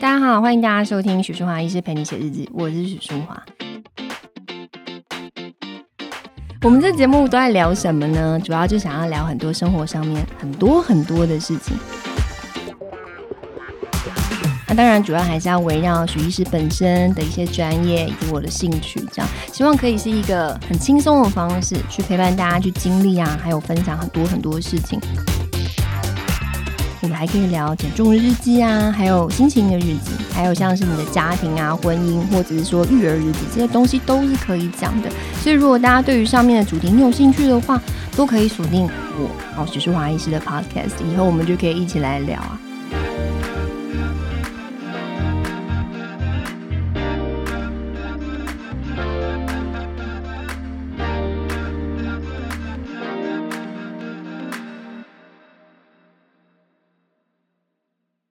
大家好，欢迎大家收听许淑华医师陪你写日记，我是许淑华。我们这节目都在聊什么呢？主要就想要聊很多生活上面很多很多的事情。那当然，主要还是要围绕许医师本身的一些专业以及我的兴趣，这样希望可以是一个很轻松的方式去陪伴大家去经历啊，还有分享很多很多事情。我们还可以聊减重日记啊，还有心情的日记，还有像是你的家庭啊、婚姻，或者是说育儿日记，这些东西都是可以讲的。所以，如果大家对于上面的主题你有兴趣的话，都可以锁定我哦，许淑华医师的 Podcast，以后我们就可以一起来聊啊。